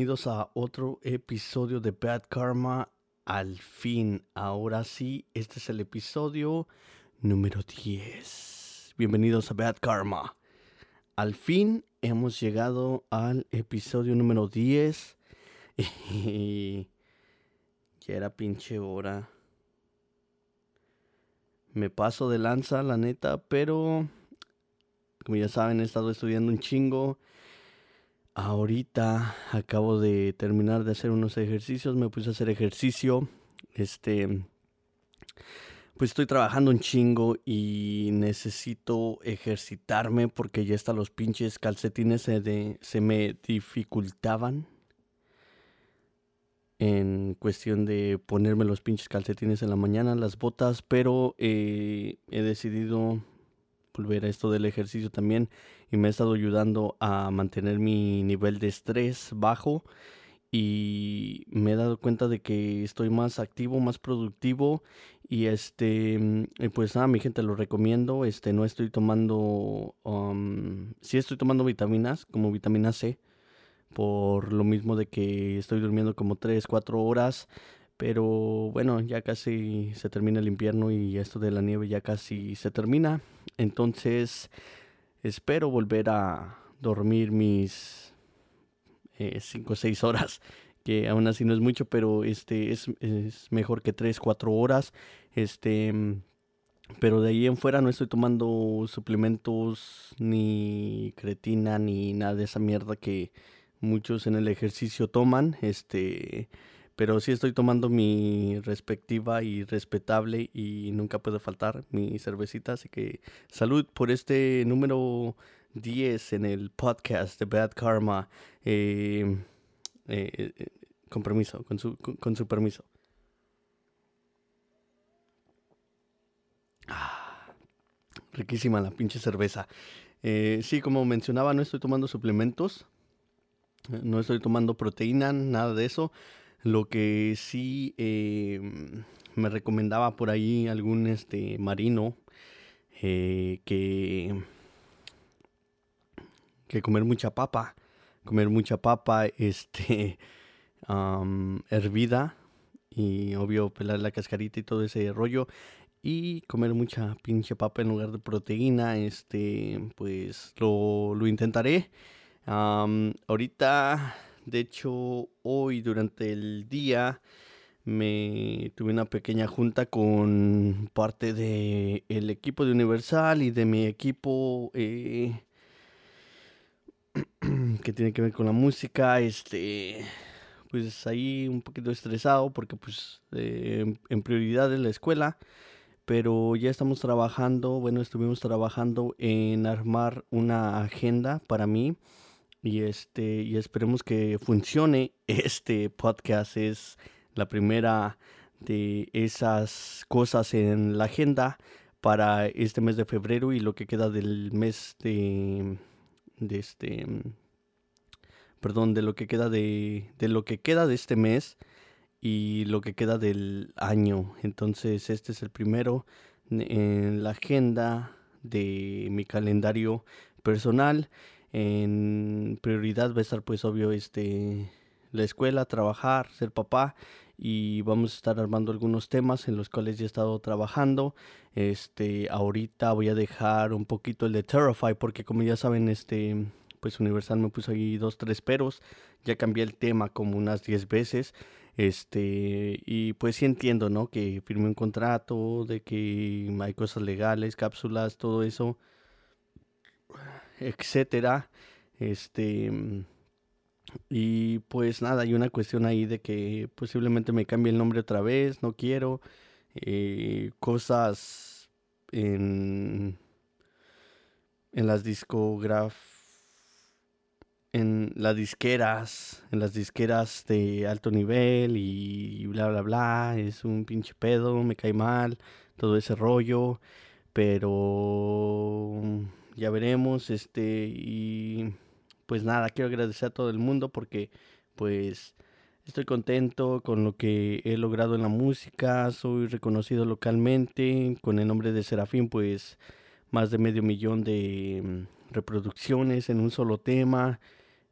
Bienvenidos a otro episodio de Bad Karma. Al fin, ahora sí, este es el episodio número 10. Bienvenidos a Bad Karma. Al fin hemos llegado al episodio número 10. Y era pinche hora. Me paso de lanza, la neta, pero como ya saben, he estado estudiando un chingo Ahorita acabo de terminar de hacer unos ejercicios, me puse a hacer ejercicio. Este, pues estoy trabajando un chingo y necesito ejercitarme porque ya hasta los pinches calcetines se, se me dificultaban en cuestión de ponerme los pinches calcetines en la mañana, las botas, pero eh, he decidido volver a esto del ejercicio también y me ha estado ayudando a mantener mi nivel de estrés bajo y me he dado cuenta de que estoy más activo, más productivo y este pues nada, mi gente lo recomiendo, este no estoy tomando um, sí estoy tomando vitaminas como vitamina C por lo mismo de que estoy durmiendo como 3, 4 horas pero bueno, ya casi se termina el invierno y esto de la nieve ya casi se termina. Entonces espero volver a dormir mis 5 o 6 horas, que aún así no es mucho, pero este es, es mejor que 3, 4 horas. Este, pero de ahí en fuera no estoy tomando suplementos ni cretina ni nada de esa mierda que muchos en el ejercicio toman. Este pero sí estoy tomando mi respectiva y respetable y nunca puede faltar mi cervecita. Así que salud por este número 10 en el podcast de Bad Karma. Eh, eh, eh, con permiso, con su, con, su permiso. Ah, riquísima la pinche cerveza. sí, como mencionaba, no estoy tomando suplementos. No estoy tomando proteína, nada de eso. Lo que sí em, me recomendaba por ahí algún este marino eh, que, que comer mucha papa, comer mucha papa este hervida y obvio pelar la cascarita y todo ese rollo y comer mucha pinche papa en lugar de proteína este pues lo, lo intentaré. Ahorita de hecho, hoy durante el día me tuve una pequeña junta con parte del el equipo de Universal y de mi equipo eh, que tiene que ver con la música. Este, pues ahí un poquito estresado porque pues eh, en prioridad es la escuela. Pero ya estamos trabajando, bueno, estuvimos trabajando en armar una agenda para mí y este y esperemos que funcione. Este podcast es la primera de esas cosas en la agenda para este mes de febrero y lo que queda del mes de de este perdón, de lo que queda de de lo que queda de este mes y lo que queda del año. Entonces, este es el primero en la agenda de mi calendario personal en prioridad va a estar pues obvio este la escuela, trabajar, ser papá y vamos a estar armando algunos temas en los cuales ya he estado trabajando. Este, ahorita voy a dejar un poquito el de Terrify porque como ya saben, este, pues Universal me puso ahí dos, tres peros. Ya cambié el tema como unas 10 veces. Este, y pues sí entiendo, ¿no? Que firme un contrato, de que hay cosas legales, cápsulas, todo eso etcétera. Este y pues nada, hay una cuestión ahí de que posiblemente me cambie el nombre otra vez, no quiero eh, cosas en en las discograf en las disqueras, en las disqueras de alto nivel y bla bla bla, es un pinche pedo, me cae mal, todo ese rollo, pero ya veremos, este, y pues nada, quiero agradecer a todo el mundo porque pues estoy contento con lo que he logrado en la música, soy reconocido localmente, con el nombre de Serafín pues más de medio millón de mm, reproducciones en un solo tema,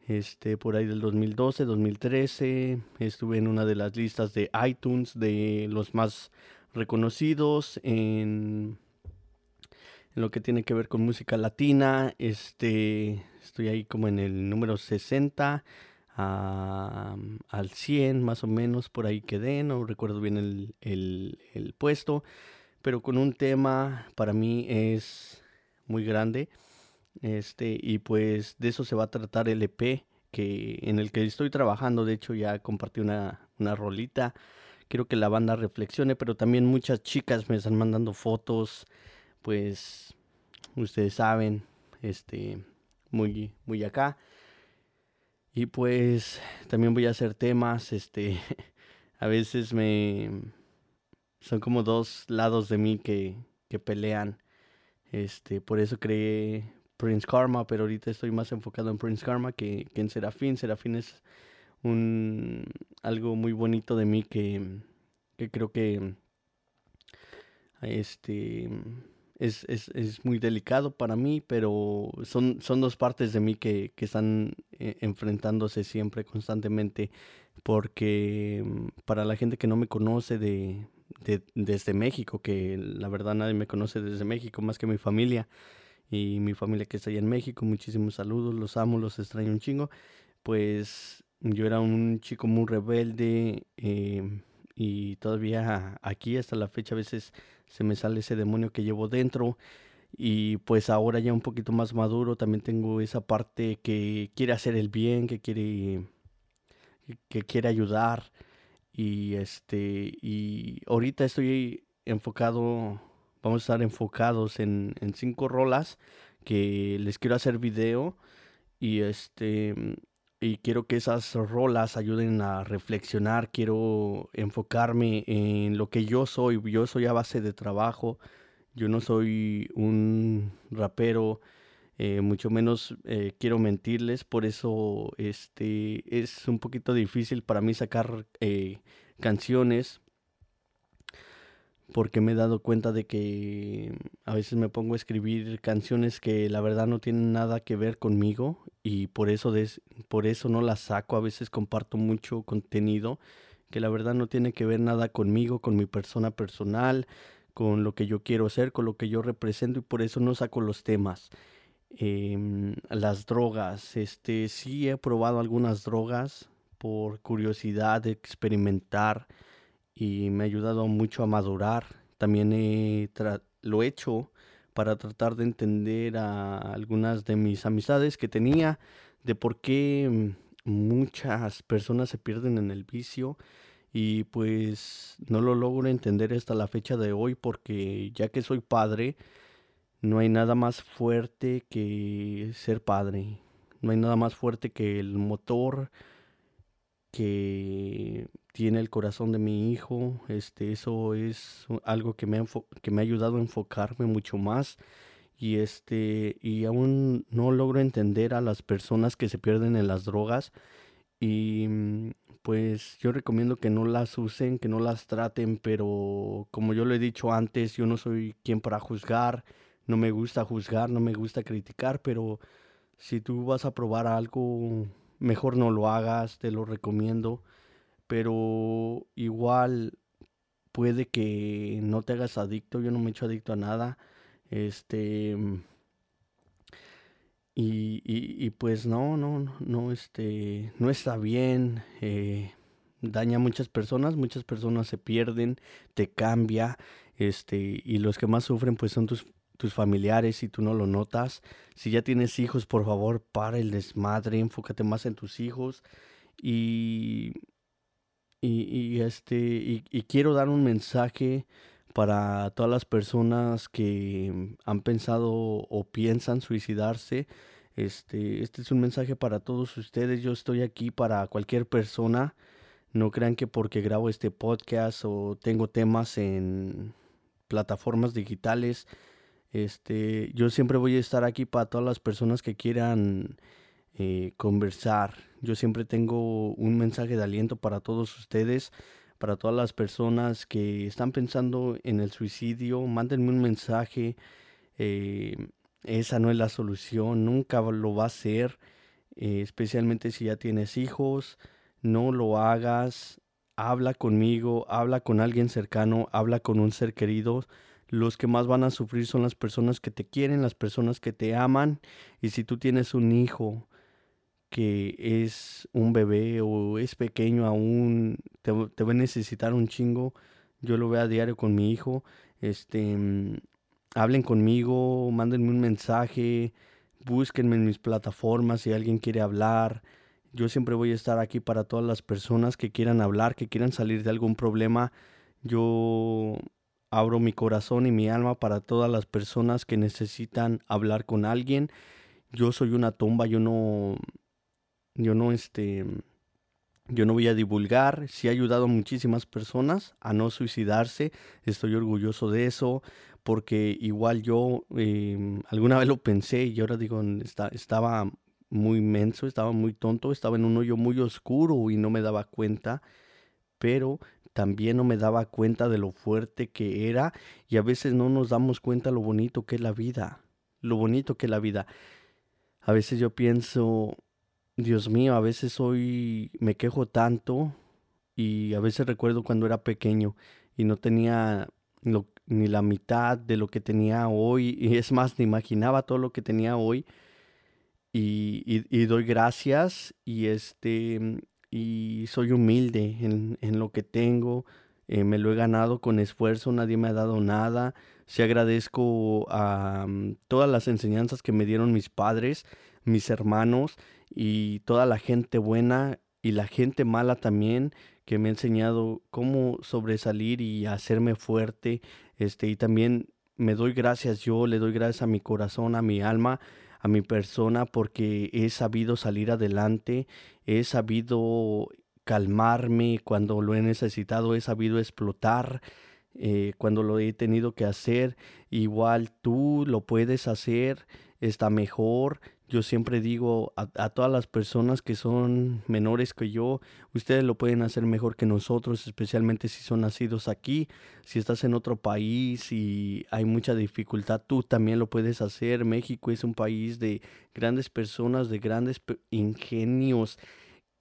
este, por ahí del 2012, 2013. Estuve en una de las listas de iTunes de los más reconocidos en, lo que tiene que ver con música latina. Este, estoy ahí como en el número 60 al 100 más o menos, por ahí quedé, no recuerdo bien el, el, el puesto, pero con un tema para mí es muy grande. Este, y pues de eso se va a tratar el EP que, en el que estoy trabajando. De hecho, ya compartí una, una rolita. Quiero que la banda reflexione, pero también muchas chicas me están mandando fotos. Pues ustedes saben, este, muy, muy acá. Y pues también voy a hacer temas, este, a veces me son como dos lados de mí que, que pelean. Este, por eso creé Prince Karma, pero ahorita estoy más enfocado en Prince Karma que, en Serafín. Serafín es un algo muy bonito de mí que, que creo que este es, es, es, muy delicado para mí, pero son, son dos partes de mí que, que están eh, enfrentándose siempre, constantemente, porque mm, para la gente que no me conoce de, de, desde México, que la verdad nadie me conoce desde México más que mi familia, y mi familia que está allá en México. Muchísimos saludos, los amo, los extraño un chingo. Pues yo era un chico muy rebelde em, y todavía aquí hasta la fecha a veces se me sale ese demonio que llevo dentro. Y pues ahora ya un poquito más maduro también tengo esa parte que quiere hacer el bien, que quiere que quiere ayudar y este y ahorita estoy enfocado vamos a estar enfocados en, cinco rolas que les quiero hacer video y este y quiero que esas rolas ayuden a reflexionar, quiero enfocarme en lo que yo soy, yo soy a base de trabajo, yo no soy un rapero, eh, mucho menos eh, quiero mentirles, por eso este es un poquito difícil para mí sacar eh, canciones porque me he dado cuenta de que a veces me pongo a escribir canciones que la verdad no tienen nada que ver conmigo y por eso, por eso no las saco. A veces comparto mucho contenido que la verdad no tiene que ver nada conmigo, con mi persona personal, con lo que yo quiero ser, con lo que yo represento y por eso no saco los temas. Em, las drogas, este sí he probado algunas drogas por curiosidad de experimentar y me ha ayudado mucho a madurar. También lo he hecho para tratar de entender a algunas de mis amistades que tenía, de por qué muchas personas se pierden en el vicio y pues no lo logro entender hasta la fecha de hoy porque ya que soy padre, no hay nada más fuerte que ser padre. No hay nada más fuerte que el motor que tiene el corazón de mi hijo. Este, eso es algo que me, que me ha ayudado a enfocarme mucho más. Y este, y aún no logro entender a las personas que se pierden en las drogas. Y mm, pues yo recomiendo que no las usen, que no las traten, pero como yo lo he dicho antes, yo no soy quien para juzgar, no me gusta juzgar, no me gusta criticar, pero si tú vas a probar algo, mejor no lo hagas, te lo recomiendo pero igual puede que no te hagas adicto, yo no me he hecho adicto a nada, este, y, y, pues no, no, no, este, no está bien, eh, daña a muchas personas, muchas personas se pierden, te cambia, este, y los que más sufren pues son tus, tus familiares si tú no lo notas. Si ya tienes hijos, por favor, para el desmadre, enfócate más en tus hijos y y, este, y, quiero dar un mensaje para todas las personas que han pensado o piensan suicidarse. Este, este es un mensaje para todos ustedes. Yo estoy aquí para cualquier persona. No crean que porque grabo este podcast o tengo temas en plataformas digitales, este, yo siempre voy a estar aquí para todas las personas que quieran eh, conversar. Yo siempre tengo un mensaje de aliento para todos ustedes, para todas las personas que están pensando en el suicidio. Mándenme un mensaje. Eh, esa no es la solución, nunca lo va a ser. eh, especialmente si ya tienes hijos, no lo hagas, habla conmigo, habla con alguien cercano, habla con un ser querido. Los que más van a sufrir son las personas que te quieren, las personas que te aman. Y si tú tienes un hijo que es un bebé o es pequeño aún, te, te va a necesitar un chingo. Yo lo veo a diario con mi hijo. Este, mm, hablen conmigo, mándenme un mensaje, búsquenme en mis plataformas si alguien quiere hablar. Yo siempre voy a estar aquí para todas las personas que quieran hablar, que quieran salir de algún problema. Yo abro mi corazón y mi alma para todas las personas que necesitan hablar con alguien. Yo soy una tumba, yo no yo no este yo no voy a divulgar, sí he ayudado a muchísimas personas a no suicidarse, estoy orgulloso de eso, porque igual yo em, alguna vez lo pensé y ahora digo, estaba muy menso, estaba muy tonto, estaba en un hoyo muy oscuro y no me daba cuenta, pero también no me daba cuenta de lo fuerte que era y a veces no nos damos cuenta lo bonito que es la vida, lo bonito que es la vida. A veces yo pienso, Dios mío, a veces hoy me quejo tanto y a veces recuerdo cuando era pequeño y no tenía ni la mitad de lo que tenía hoy y es más, ni imaginaba todo lo que tenía hoy y, doy gracias y este y soy humilde en, lo que tengo. Eh, me lo he ganado con esfuerzo, nadie me ha dado nada. Sí agradezco a mm, todas las enseñanzas que me dieron mis padres, mis hermanos y toda la gente buena y la gente mala también que me ha enseñado cómo sobresalir y hacerme fuerte. Este, y también me doy gracias yo, le doy gracias a mi corazón, a mi alma, a mi persona porque he sabido salir adelante, he sabido calmarme cuando lo he necesitado, he sabido explotar eh, cuando lo he tenido que hacer. Igual tú lo puedes hacer, está mejor. Yo siempre digo a, todas las personas que son menores que yo, ustedes lo pueden hacer mejor que nosotros, especialmente si son nacidos aquí. Si estás en otro país y hay mucha dificultad, tú también lo puedes hacer. México es un país de grandes personas, de grandes ingenios.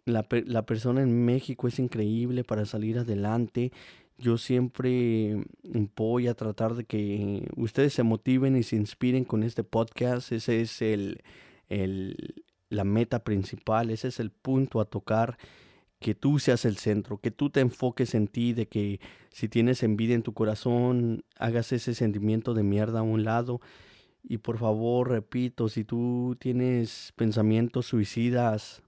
La, la persona en México es increíble para salir adelante. Yo siempre voy a tratar de que ustedes se motiven y se inspiren con este podcast. Ese es el el, la meta principal, ese es el punto a tocar, que tú seas el centro, que tú te enfoques en ti, de que si tienes envidia en tu corazón, hagas ese sentimiento de mierda a un lado. Y por favor, repito, si tú tienes pensamientos suicidas,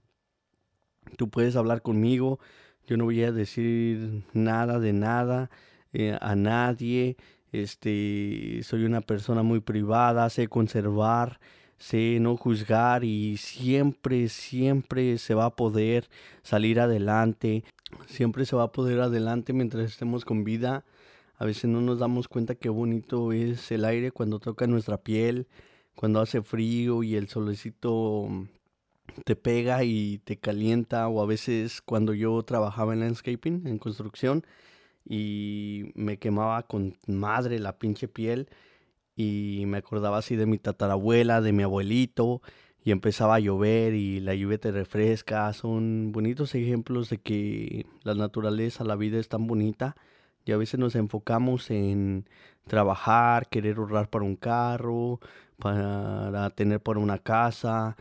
tú puedes hablar conmigo. Yo no voy a decir nada de nada eh, a nadie. Este, soy una persona muy privada, sé conservar sé no juzgar y siempre, siempre se va a poder salir adelante, siempre se va a poder adelante mientras estemos con vida. A veces no nos damos cuenta qué bonito es el aire cuando toca nuestra piel, cuando hace frío y el solecito te pega y te calienta o a veces cuando yo trabajaba en landscaping, en construcción y me quemaba con madre la pinche piel y me acordaba así de mi tatarabuela, de mi abuelito, y empezaba a llover y la lluvia te refresca. Son bonitos ejemplos de que la naturaleza, la vida es tan bonita y a veces nos enfocamos en trabajar, querer ahorrar para un carro, para tener para una casa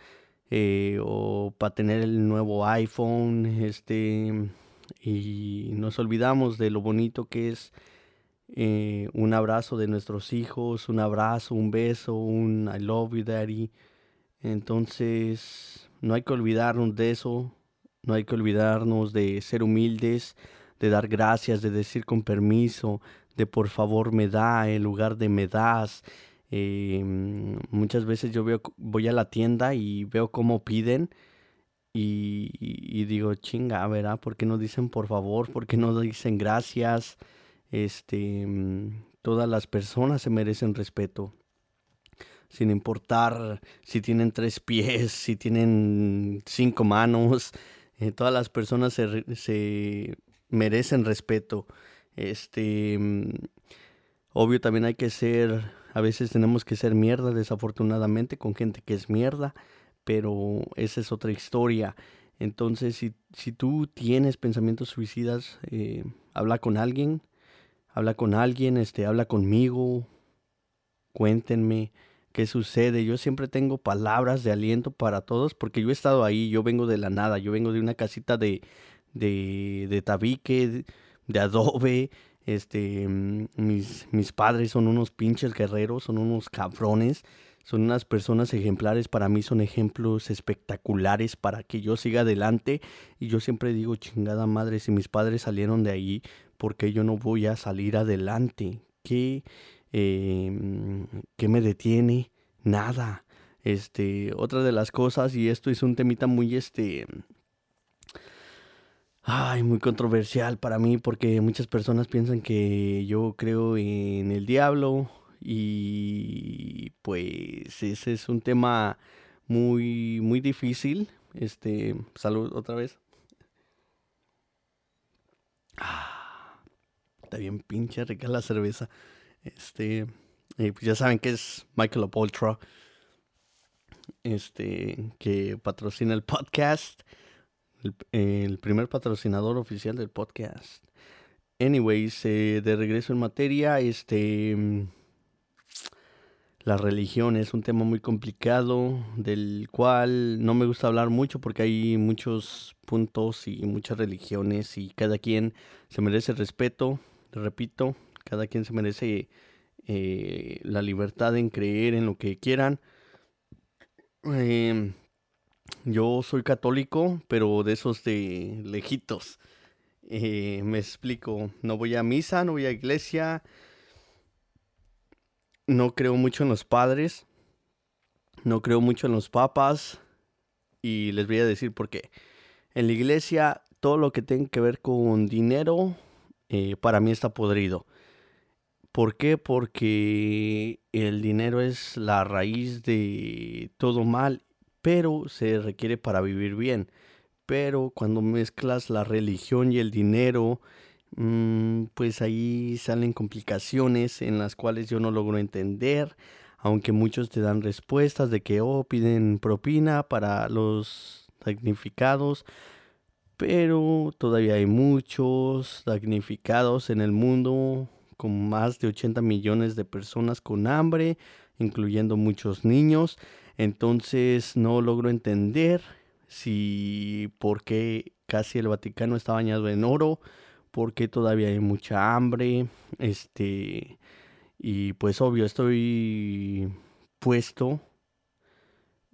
eh, o para tener el nuevo iPhone, este, y nos olvidamos de lo bonito que es eh, un abrazo de nuestros hijos, un abrazo, un beso, un I love you daddy. Entonces, no hay que olvidarnos de eso, no hay que olvidarnos de ser humildes, de dar gracias, de decir con permiso, de por favor me da en lugar de me das. Eh, muchas veces yo voy a la tienda y veo cómo piden y, y digo, chinga, ¿verdad? ¿Por qué no dicen por favor? ¿Por qué no dicen gracias? Este, mm, todas las personas se merecen respeto. Sin importar si tienen tres pies, si tienen cinco manos, eh, todas las personas se, merecen respeto. Este, mm, obvio también hay que ser, a veces tenemos que ser mierda, desafortunadamente, con gente que es mierda, pero esa es otra historia. Entonces, si, si tú tienes pensamientos suicidas, eh, habla con alguien, habla con alguien, este, habla conmigo, cuéntenme qué sucede. Yo siempre tengo palabras de aliento para todos porque yo he estado ahí, yo vengo de la nada, yo vengo de una casita de, de, de tabique, de adobe, este, mm, mis, mis padres son unos pinches guerreros, son unos cabrones, son unas personas ejemplares, para mí son ejemplos espectaculares para que yo siga adelante. Y yo siempre digo, chingada madre, si mis padres salieron de ahí, ¿por qué yo no voy a salir adelante? ¿Qué, eh, ¿qué me detiene? Nada. Este, otra de las cosas, y esto es un temita muy, este, Ay, muy controversial para mí porque muchas personas piensan que yo creo en el diablo y pues ese es un tema muy muy difícil. Este, salud otra vez. Ah, está bien pinche rica la cerveza. Este, pues ya saben que es Michael Ultra. Este, que patrocina el podcast el, primer patrocinador oficial del podcast. Anyways, eh, de regreso en materia, este... La religión es un tema muy complicado del cual no me gusta hablar mucho porque hay muchos puntos y muchas religiones y cada quien se merece respeto, repito, cada quien se merece eh, la libertad en creer en lo que quieran. Eh, yo soy católico, pero de esos de lejitos. Eh, me explico, no voy a misa, no voy a iglesia. No creo mucho en los padres. No creo mucho en los papas. Y les voy a decir por qué. En la iglesia, todo lo que tenga que ver con dinero, eh, para mí está podrido. ¿Por qué? Porque el dinero es la raíz de todo mal pero se requiere para vivir bien. Pero cuando mezclas la religión y el dinero, mm, pues ahí salen complicaciones en las cuales yo no logro entender, aunque muchos te dan respuestas de que, oh, piden propina para los damnificados, pero todavía hay muchos damnificados en el mundo, con más de 80 millones de personas con hambre, incluyendo muchos niños. Entonces no logro entender si por qué casi el Vaticano está bañado en oro, por qué todavía hay mucha hambre, este y pues obvio estoy puesto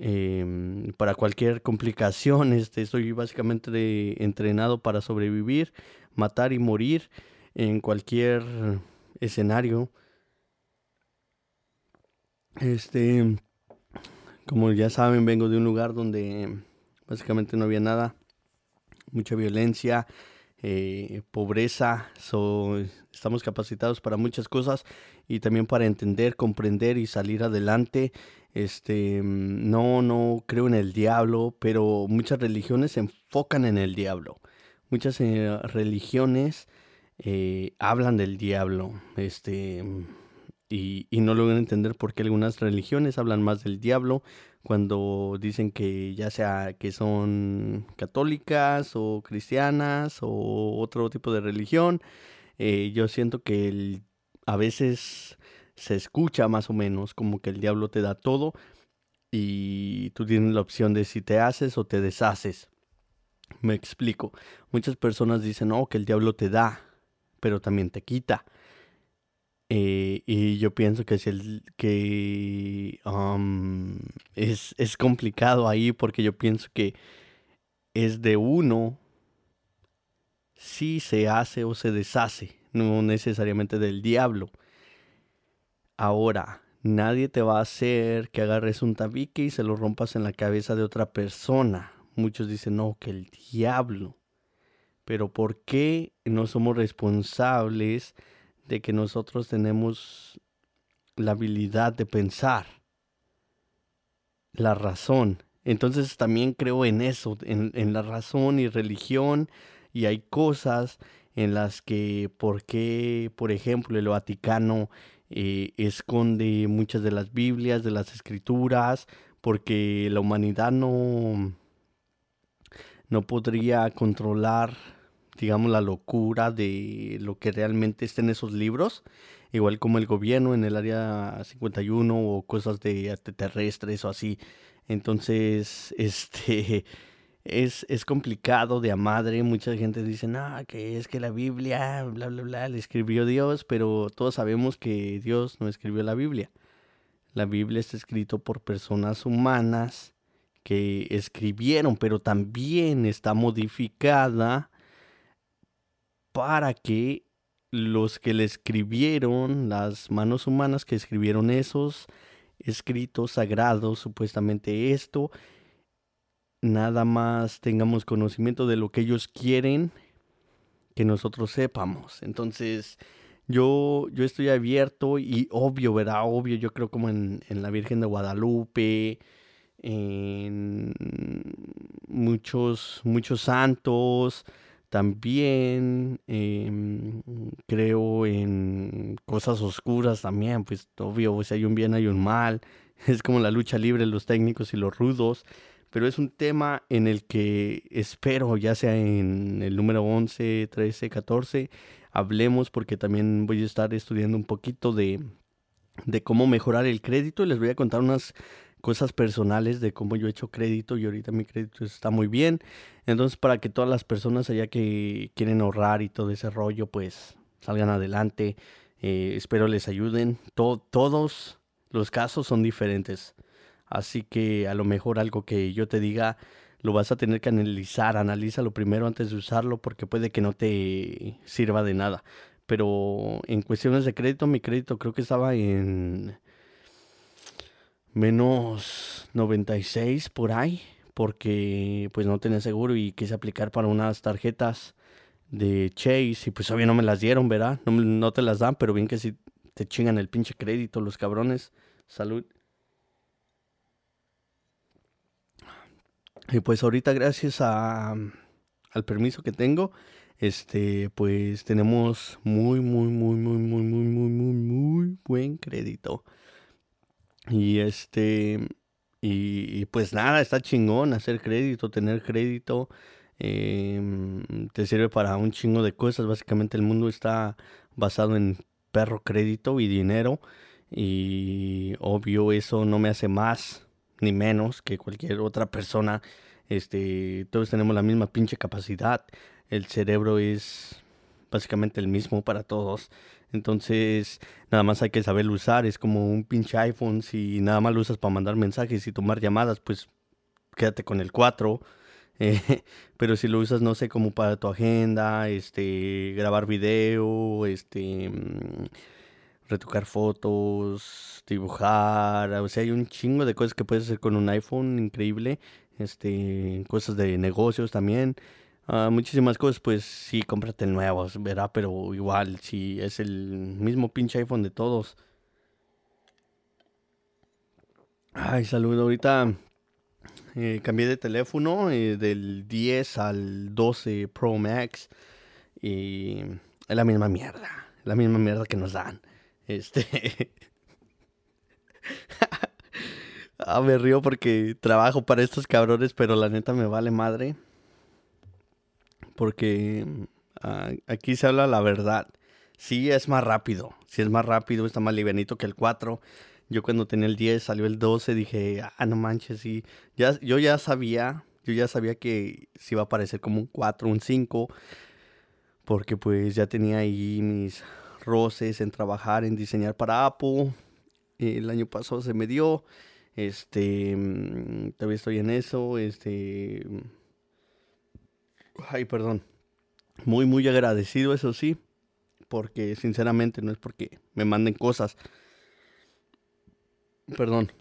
em, para cualquier complicación, este, estoy básicamente entrenado para sobrevivir, matar y morir en cualquier escenario. Este como ya saben, vengo de un lugar donde básicamente no había nada, mucha violencia, eh, pobreza, estamos capacitados para muchas cosas y también para entender, comprender y salir adelante. Este, no, no creo en el diablo, pero muchas religiones se enfocan en el diablo. Muchas eh, religiones eh, hablan del diablo. Este, y, no logran entender por qué algunas religiones hablan más del diablo cuando dicen que ya sea que son católicas o cristianas o otro tipo de religión. Eh, yo siento que a veces se escucha más o menos como que el diablo te da todo y tú tienes la opción de si te haces o te deshaces. Me explico. Muchas personas dicen, no, que el diablo te da, pero también te quita. Eh, y yo pienso que, si el, que es, es complicado ahí porque yo pienso que es de uno si se hace o se deshace, no necesariamente del diablo. Ahora, nadie te va a hacer que agarres un tabique y se lo rompas en la cabeza de otra persona. Muchos dicen, no, que el diablo. Pero ¿por qué no somos responsables? De que nosotros tenemos la habilidad de pensar, la razón. Entonces también creo en eso, en, la razón y religión, y hay cosas en las que, ¿por qué, por ejemplo, el Vaticano eh, esconde muchas de las Biblias, de las escrituras? porque la humanidad no, no podría controlar, digamos, la locura de lo que realmente está en esos libros, igual como el gobierno en el área 51 o cosas de extraterrestres o así. Entonces, este es, es complicado de a madre. Mucha gente dice, no, que es que la Biblia, bla, bla, bla, le escribió Dios, pero todos sabemos que Dios no escribió la Biblia. La Biblia está escrito por personas humanas que escribieron, pero también está modificada para que los que le escribieron, las manos humanas que escribieron esos escritos sagrados, supuestamente esto, nada más tengamos conocimiento de lo que ellos quieren que nosotros sepamos. Entonces, yo, yo estoy abierto y obvio, ¿verdad? Obvio, yo creo como en, la Virgen de Guadalupe, en muchos, muchos santos, también em, creo en cosas oscuras también, pues obvio, si hay un bien hay un mal, es como la lucha libre, los técnicos y los rudos pero es un tema en el que espero, ya sea en el número 11, 13, 14, hablemos porque también voy a estar estudiando un poquito de, de cómo mejorar el crédito y les voy a contar unas cosas personales de cómo yo he hecho crédito y ahorita mi crédito está muy bien. Entonces, para que todas las personas allá que quieren ahorrar y todo ese rollo, pues salgan adelante. Eh, espero les ayuden. todos los casos son diferentes. Así que a lo mejor algo que yo te diga lo vas a tener que analizar, analízalo primero antes de usarlo porque puede que no te sirva de nada. Pero en cuestiones de crédito, mi crédito creo que estaba en menos 96 por ahí, porque pues no tenía seguro y quise aplicar para unas tarjetas de Chase y pues todavía no me las dieron, ¿verdad? No, no te las dan, pero bien que si te chingan el pinche crédito los cabrones. Salud. Y pues ahorita gracias a, al permiso que tengo, este, pues tenemos muy, muy, muy, muy, muy, muy, muy, muy, muy buen crédito. Y este, y, pues nada, está chingón hacer crédito, tener crédito. Em, te sirve para un chingo de cosas. Básicamente el mundo está basado en perro crédito y dinero. Y obvio eso no me hace más ni menos que cualquier otra persona. Este, todos tenemos la misma pinche capacidad. El cerebro es básicamente el mismo para todos. Entonces, nada más hay que saber usar. Es como un pinche iPhone. Si nada más lo usas para mandar mensajes y tomar llamadas, pues quédate con el 4. Eh, pero si lo usas, no sé, como para tu agenda, este, grabar video, este, mm, retocar fotos, dibujar, o sea, hay un chingo de cosas que puedes hacer con un iPhone increíble, este, cosas de negocios también, ah, muchísimas cosas, pues sí, cómprate nuevos, ¿verdad? Pero igual, si es el mismo pinche iPhone de todos. Ay, saludo, ahorita eh, cambié de teléfono eh, del 10 al 12 Pro Max y es la misma mierda, la misma mierda que nos dan. Este. ah, me río porque trabajo para estos cabrones, pero la neta me vale madre. Porque ah, aquí se habla la verdad. Sí es más rápido, sí es más rápido, está más livianito que el 4. Yo cuando tenía el 10, salió el 12, dije, ah, no manches, sí. Ya, yo ya sabía, yo ya sabía que se iba a parecer como un 4, un 5. Porque pues ya tenía ahí mis roces en trabajar, en diseñar para Apple. El año pasado se me dio. Este, mm, todavía estoy en eso. Este, mm, ay, perdón. Muy, muy agradecido, eso sí. Porque sinceramente no es porque me manden cosas. Perdón.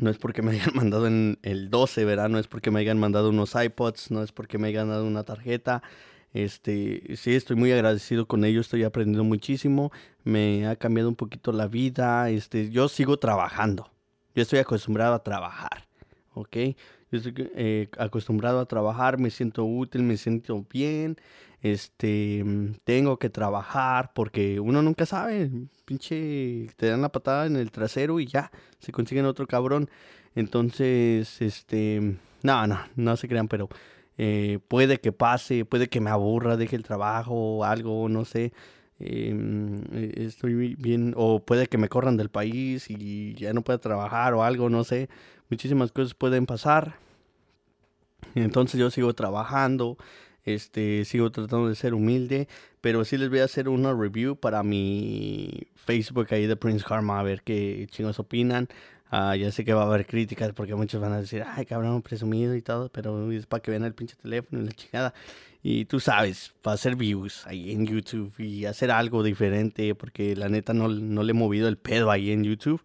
No es porque me hayan mandado en el 12, ¿verdad? No es porque me hayan mandado unos iPods, no es porque me hayan dado una tarjeta. Este, sí, estoy muy agradecido con ellos, estoy aprendiendo muchísimo, me ha cambiado un poquito la vida, este, yo sigo trabajando, yo estoy acostumbrado a trabajar, ¿ok? Yo estoy eh, acostumbrado a trabajar, me siento útil, me siento bien, este, tengo que trabajar porque uno nunca sabe, pinche, te dan la patada en el trasero y ya, se consiguen otro cabrón. Entonces, este, no, no, no se crean, pero eh, puede que pase, puede que me aburra, deje el trabajo o algo, no sé. Eh, estoy bien, o puede que me corran del país y ya no pueda trabajar o algo, no sé. Muchísimas cosas pueden pasar. Entonces yo sigo trabajando, este, sigo tratando de ser humilde, pero sí les voy a hacer una review para mi Facebook ahí de Prince Karma, a ver qué chingos opinan. Ah, ya sé que va a haber críticas porque muchos van a decir, ay, cabrón, presumido y todo, pero es para que vean el pinche teléfono y la chingada. Y tú sabes, para hacer views ahí en YouTube y hacer algo diferente, porque la neta no, no le he movido el pedo ahí en YouTube.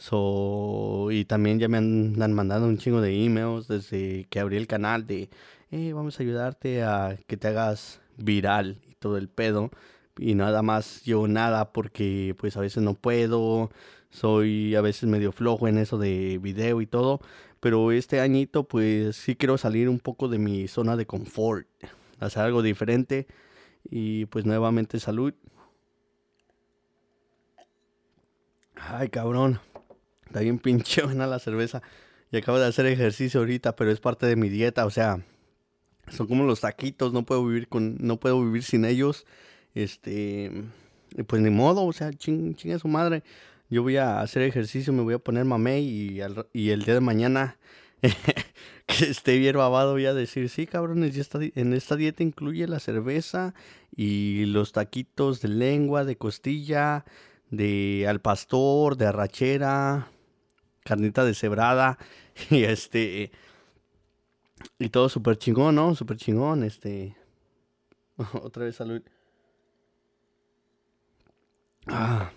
So, y también ya me han, han, mandado un chingo de emails desde que abrí el canal de, eh, vamos a ayudarte a que te hagas viral y todo el pedo. Y nada más yo nada porque pues a veces no puedo, soy a veces medio flojo en eso de video y todo. Pero este añito pues sí quiero salir un poco de mi zona de confort, hacer algo diferente y pues nuevamente salud. Ay cabrón, está bien pinche buena la cerveza. Y acabo de hacer ejercicio ahorita, pero es parte de mi dieta, o sea, son como los taquitos, no puedo vivir con, no puedo vivir sin ellos. Este, pues ni modo, o sea, ching, chinga su madre. Yo voy a hacer ejercicio, me voy a poner mamey y, y el día de mañana que esté bien babado voy a decir, sí, cabrones, ya está, en esta dieta incluye la cerveza y los taquitos de lengua, de costilla, de al pastor, de arrachera, carnita deshebrada y este y todo súper chingón, ¿no? Súper chingón, este otra vez salud. Ah,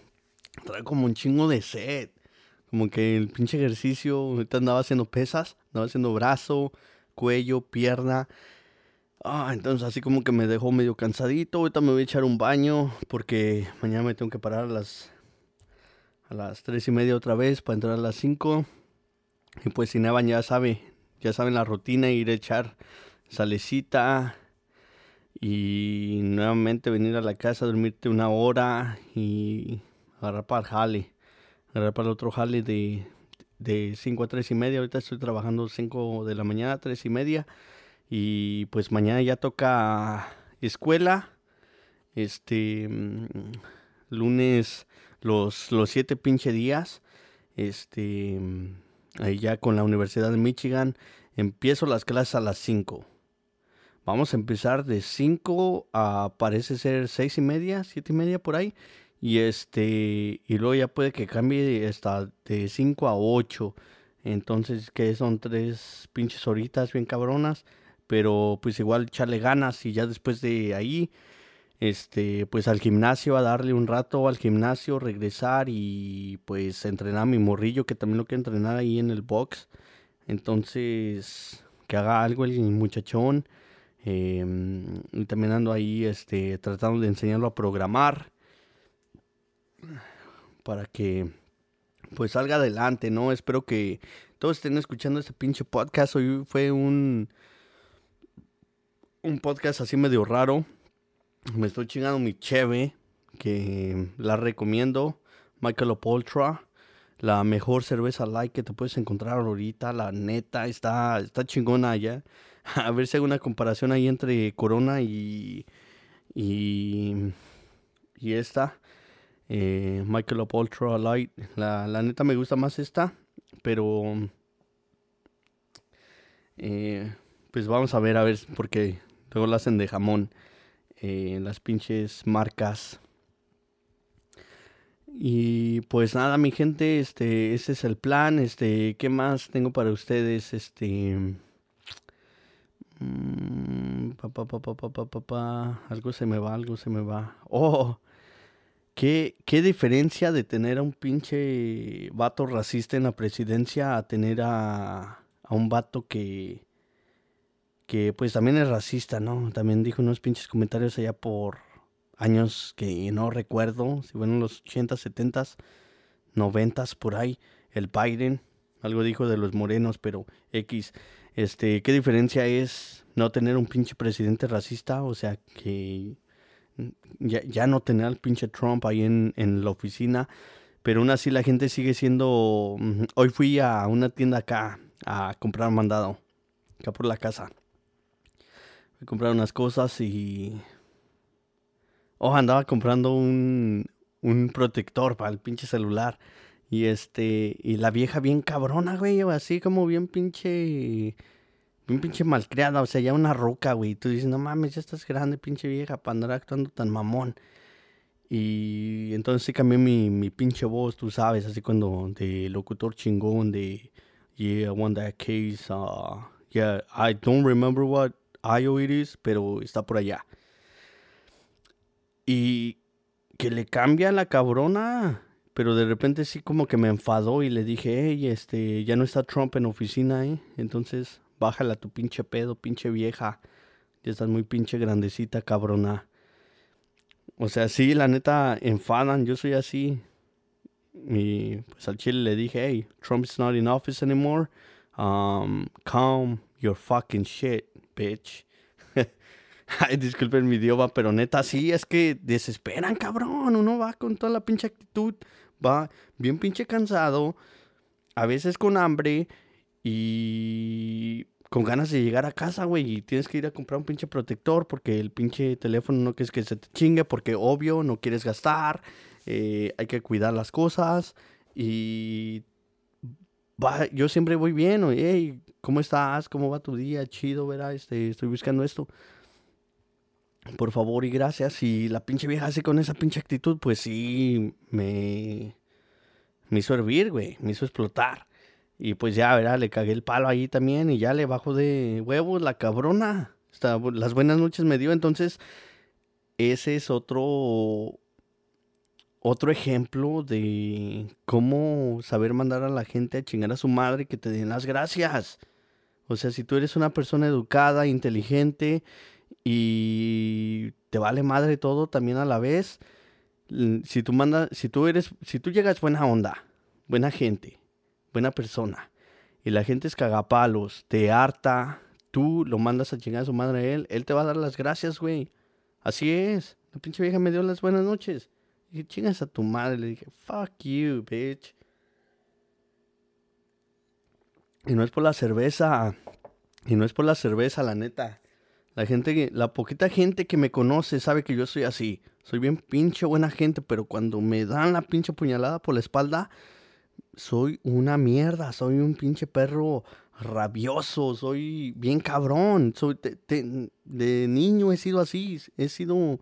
trae como un chingo de sed. Como que el pinche ejercicio, ahorita andaba haciendo pesas, andaba haciendo brazo, cuello, pierna. Ah, entonces así como que me dejó medio cansadito. Ahorita me voy a echar un baño porque mañana me tengo que parar a las a las tres y media otra vez para entrar a las 5. Y pues si Nevan ya sabe, ya saben la rutina, ir a echar salecita y nuevamente venir a la casa, dormirte una hora y agarrar para el jale agarrar para el otro jale de, de 5 a 3 y media. Ahorita estoy trabajando 5 de la mañana, 3 y media. Y pues mañana ya toca escuela. Este mm, lunes los, los siete pinche días. Este ahí ya con la Universidad de Michigan. Empiezo las clases a las 5. Vamos a empezar de 5 a parece ser 6 y media, 7 y media por ahí. Y este, y luego ya puede que cambie hasta de 5 a 8. Entonces, que son tres pinches horitas bien cabronas. Pero pues igual echarle ganas y ya después de ahí, este, pues al gimnasio, a darle un rato al gimnasio, regresar y pues entrenar a mi morrillo que también lo quiero entrenar ahí en el box. Entonces, que haga algo el muchachón. Em, y también ando ahí este, tratando de enseñarlo a programar para que pues salga adelante, ¿no? Espero que todos estén escuchando este pinche podcast. Hoy fue un un podcast así medio raro. Me estoy chingando mi cheve, que la recomiendo. Michael Opoltra, la mejor cerveza light que te puedes encontrar ahorita. La neta, está, está chingona ya. A ver si hago una comparación ahí entre Corona y, y, y esta eh, Michael Ultra Light. La, la, neta me gusta más esta, pero eh, pues vamos a ver, a ver, porque luego la hacen de jamón. Eh, las pinches marcas. Y pues nada, mi gente, este, ese es el plan. Este, ¿qué más tengo para ustedes? Este. Pa, algo se me va, algo se me va. Oh, ¿Qué, ¿Qué diferencia de tener a un pinche vato racista en la presidencia a tener a, a un vato que, que pues también es racista, ¿no? También dijo unos pinches comentarios allá por años que no recuerdo, si fueron los 80, 70, 90 por ahí, el Biden, algo dijo de los morenos, pero X, este, ¿qué diferencia es no tener un pinche presidente racista? O sea, que ya, ya no tener al pinche Trump ahí en, en la oficina, Pero aún así la gente sigue siendo... Hoy fui a una tienda acá a comprar mandado. Acá por la casa. A comprar unas cosas y... Oh, andaba comprando un, un protector para el pinche celular. Y este, y la vieja bien cabrona, güey, así como bien pinche, bien pinche malcriada, o sea, ya una roca, güey. Tú dices, no mames, ya estás grande, pinche vieja, para andar actuando tan mamón. Y entonces sí cambié mi, mi pinche voz, tú sabes, así cuando de locutor chingón, de, yeah, I won that case, uh, yeah, I don't remember what IO it is, pero está por allá. Y que le cambia la cabrona pero de repente sí como que me enfadó y le dije, hey, este, ya no está Trump en oficina, ¿eh? Entonces, bájala tu pinche pedo, pinche vieja. Ya estás muy pinche grandecita, cabrona. O sea, sí, la neta, enfadan, yo soy así. Y pues al chile le dije, hey, Trump's not in office anymore. Um, calm your fucking shit, bitch. Ay, disculpen mi idioma, pero neta, sí, es que desesperan, cabrón. Uno va con toda la pinche actitud va bien pinche cansado, a veces con hambre y con ganas de llegar a casa, güey, y tienes que ir a comprar un pinche protector porque el pinche teléfono no quieres que se te chingue porque obvio no quieres gastar, eh, hay que cuidar las cosas y va, yo siempre voy bien, oye, ¿cómo estás? ¿Cómo va tu día? Chido, ¿verdad? Este, estoy buscando esto. Por favor y gracias. Y la pinche vieja así con esa pinche actitud, pues sí, me, me hizo hervir, güey. Me hizo explotar. Y pues ya, ¿verdad? Le cagué el palo ahí también y ya le bajo de huevos la cabrona. Hasta las buenas noches me dio. Entonces, ese es otro, otro ejemplo de cómo saber mandar a la gente a chingar a su madre que te den las gracias. O sea, si tú eres una persona educada, inteligente y te vale madre todo también a la vez. Si tú mandas, si tú eres, si tú llegas buena onda, buena gente, buena persona, y la gente es cagapalos, te harta, tú lo mandas a chingar a su madre a él, él te va a dar las gracias, güey. Así es. La pinche vieja me dio las buenas noches. Y dije, chingas a tu madre. Le dije, fuck you, bitch. Y no es por la cerveza. Y no es por la cerveza, la neta. La gente, la poquita gente que me conoce sabe que yo soy así. Soy bien pinche buena gente, pero cuando me dan la pinche puñalada por la espalda, soy una mierda. Soy un pinche perro rabioso. Soy bien cabrón. Soy de, niño he sido así. He sido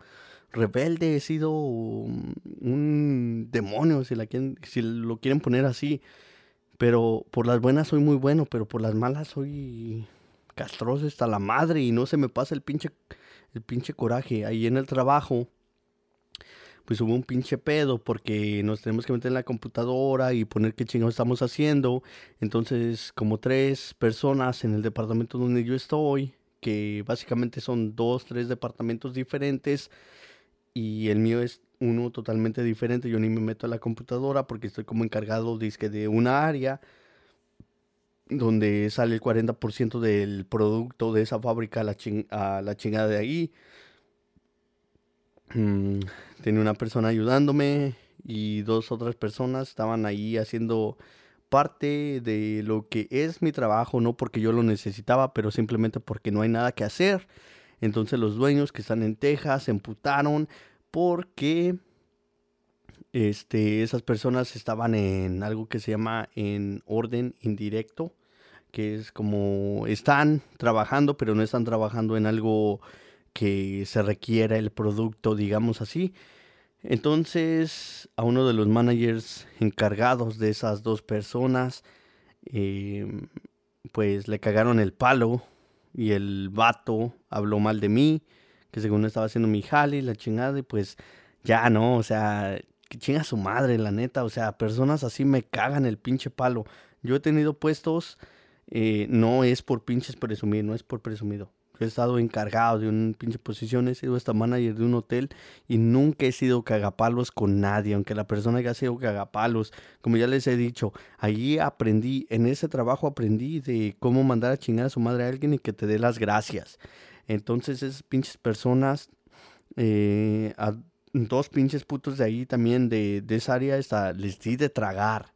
rebelde. He sido un demonio, si, la si lo quieren poner así. Pero por las buenas soy muy bueno, pero por las malas soy castroso está la madre y no se me pasa el pinche, el pinche coraje. Ahí en el trabajo, pues hubo un pinche pedo porque nos tenemos que meter en la computadora y poner qué chingados estamos haciendo. Entonces, como tres personas en el departamento donde yo estoy, que básicamente son dos, tres departamentos diferentes y el mío es uno totalmente diferente. Yo ni me meto a la computadora porque estoy como encargado de una área donde sale el 40% del producto de esa fábrica a la, la chingada de ahí. Mm, tenía una persona ayudándome y dos otras personas estaban ahí haciendo parte de lo que es mi trabajo, no porque yo lo necesitaba, pero simplemente porque no hay nada que hacer. Entonces los dueños que están en Texas se emputaron porque este, esas personas estaban en algo que se llama en orden indirecto que es como están trabajando, pero no están trabajando en algo que se requiera el producto, digamos así. Entonces, a uno de los managers encargados de esas dos personas, em, pues le cagaron el palo y el vato habló mal de mí, que según estaba haciendo mi jale, la chingada, y pues ya no, o sea, que chinga su madre, la neta, o sea, personas así me cagan el pinche palo. Yo he tenido puestos eh, no es por pinches presumir, no es por presumido. he estado encargado de una pinche posición, he sido esta manager de un hotel y nunca he sido cagapalos con nadie, aunque la persona haya sido cagapalos. Como ya les he dicho, allí aprendí, en ese trabajo aprendí de cómo mandar a chingar a su madre a alguien y que te dé las gracias. Entonces esas pinches personas, eh, dos pinches putos de ahí también, de, de esa área, esta, les di de tragar,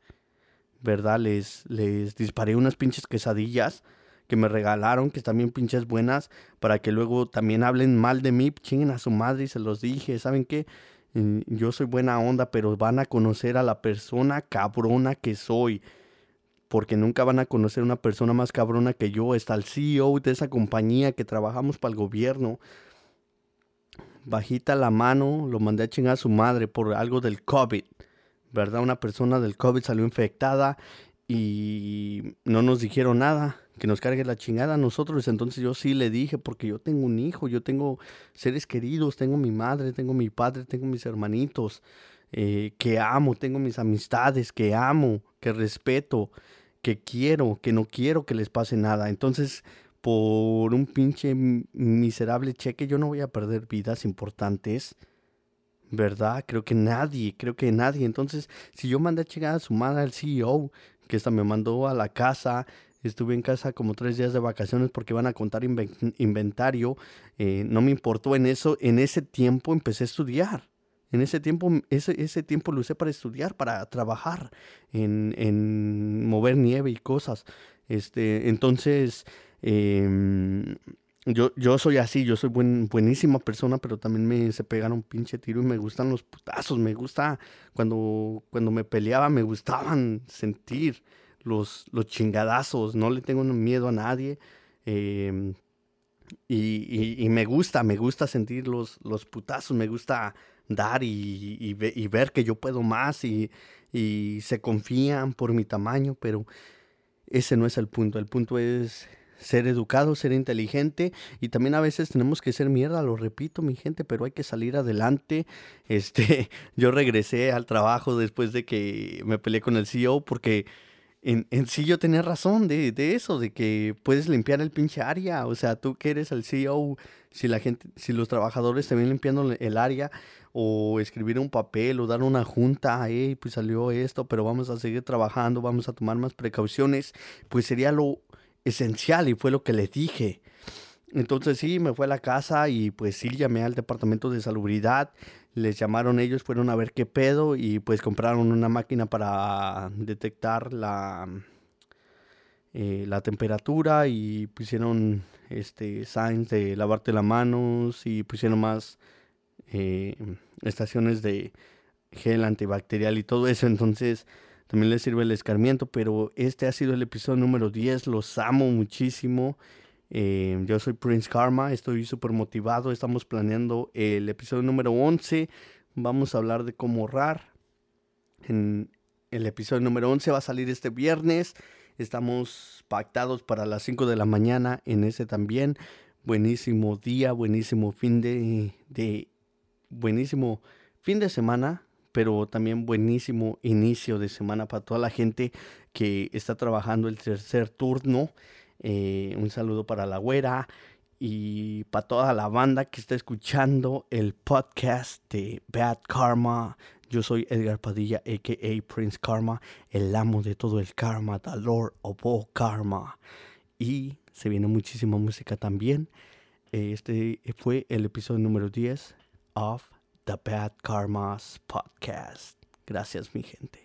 ¿verdad? Les, les disparé unas pinches quesadillas que me regalaron, que están bien pinches buenas, para que luego también hablen mal de mí, chinguen a su madre y se los dije, ¿saben qué? Mm, yo soy buena onda, pero van a conocer a la persona cabrona que soy. Porque nunca van a conocer una persona más cabrona que yo. Está el CEO de esa compañía que trabajamos para el gobierno. Bajita la mano, lo mandé a chingar a su madre por algo del COVID. ¿Verdad? Una persona del COVID salió infectada y no nos dijeron nada que nos cargue la chingada a nosotros. Entonces yo sí le dije, porque yo tengo un hijo, yo tengo seres queridos, tengo mi madre, tengo mi padre, tengo mis hermanitos, eh, que amo, tengo mis amistades, que amo, que respeto, que quiero, que no quiero que les pase nada. Entonces, por un pinche miserable cheque, yo no voy a perder vidas importantes. ¿Verdad? Creo que nadie, creo que nadie. Entonces, si yo mandé a llegar a su madre al CEO, que esta me mandó a la casa, Estuve en casa como tres días de vacaciones porque iban a contar inventario. Eh, no me importó en eso. En ese tiempo empecé a estudiar. En ese tiempo, ese, ese tiempo lo usé para estudiar, para trabajar en, en mover nieve y cosas. Este, entonces, em, yo, yo soy así, yo soy buen, buenísima persona, pero también me se pegan un pinche tiro y me gustan los putazos. Me gusta, cuando, cuando me peleaba, me gustaban sentir los, los chingadazos, no le tengo miedo a nadie. Em, y, me gusta, me gusta sentir los, los putazos, me gusta dar y, y, ver que yo puedo más y, se confían por mi tamaño, pero ese no es el punto. El punto es ser educado, ser inteligente y también a veces tenemos que ser mierda, lo repito, mi gente, pero hay que salir adelante. Este, yo regresé al trabajo después de que me peleé con el CEO porque en, en, sí yo tenía razón de, de, eso, de que puedes limpiar el pinche área. O sea, tú que eres el CEO, si la gente, si los trabajadores te ven limpiando el área, o escribir un papel, o dar una junta, hey, pues salió esto, pero vamos a seguir trabajando, vamos a tomar más precauciones, pues sería lo esencial y fue lo que les dije. Entonces sí, me fue a la casa y pues sí, llamé al departamento de salubridad les llamaron ellos, fueron a ver qué pedo y pues compraron una máquina para detectar la, eh, la temperatura y pusieron este signs de lavarte las manos y pusieron más eh, estaciones de gel antibacterial y todo eso. Entonces también les sirve el escarmiento, pero este ha sido el episodio número 10. Los amo muchísimo. Eh, yo soy Prince Karma, estoy súper motivado. Estamos planeando el episodio número 11. Vamos a hablar de cómo ahorrar. En el episodio número 11 va a salir este viernes. Estamos pactados para las 5 de la mañana en ese también. Buenísimo día, buenísimo fin de, de buenísimo fin de semana, pero también buenísimo inicio de semana para toda la gente que está trabajando el tercer turno. Eh, un saludo para la güera y para toda la banda que está escuchando el podcast de Bad Karma. Yo soy Edgar Padilla, a.k.a. Prince Karma, el amo de todo el karma, the Lord of all Karma. Y se viene muchísima música también. Este fue el episodio número 10 of The Bad Karmas Podcast. Gracias, mi gente.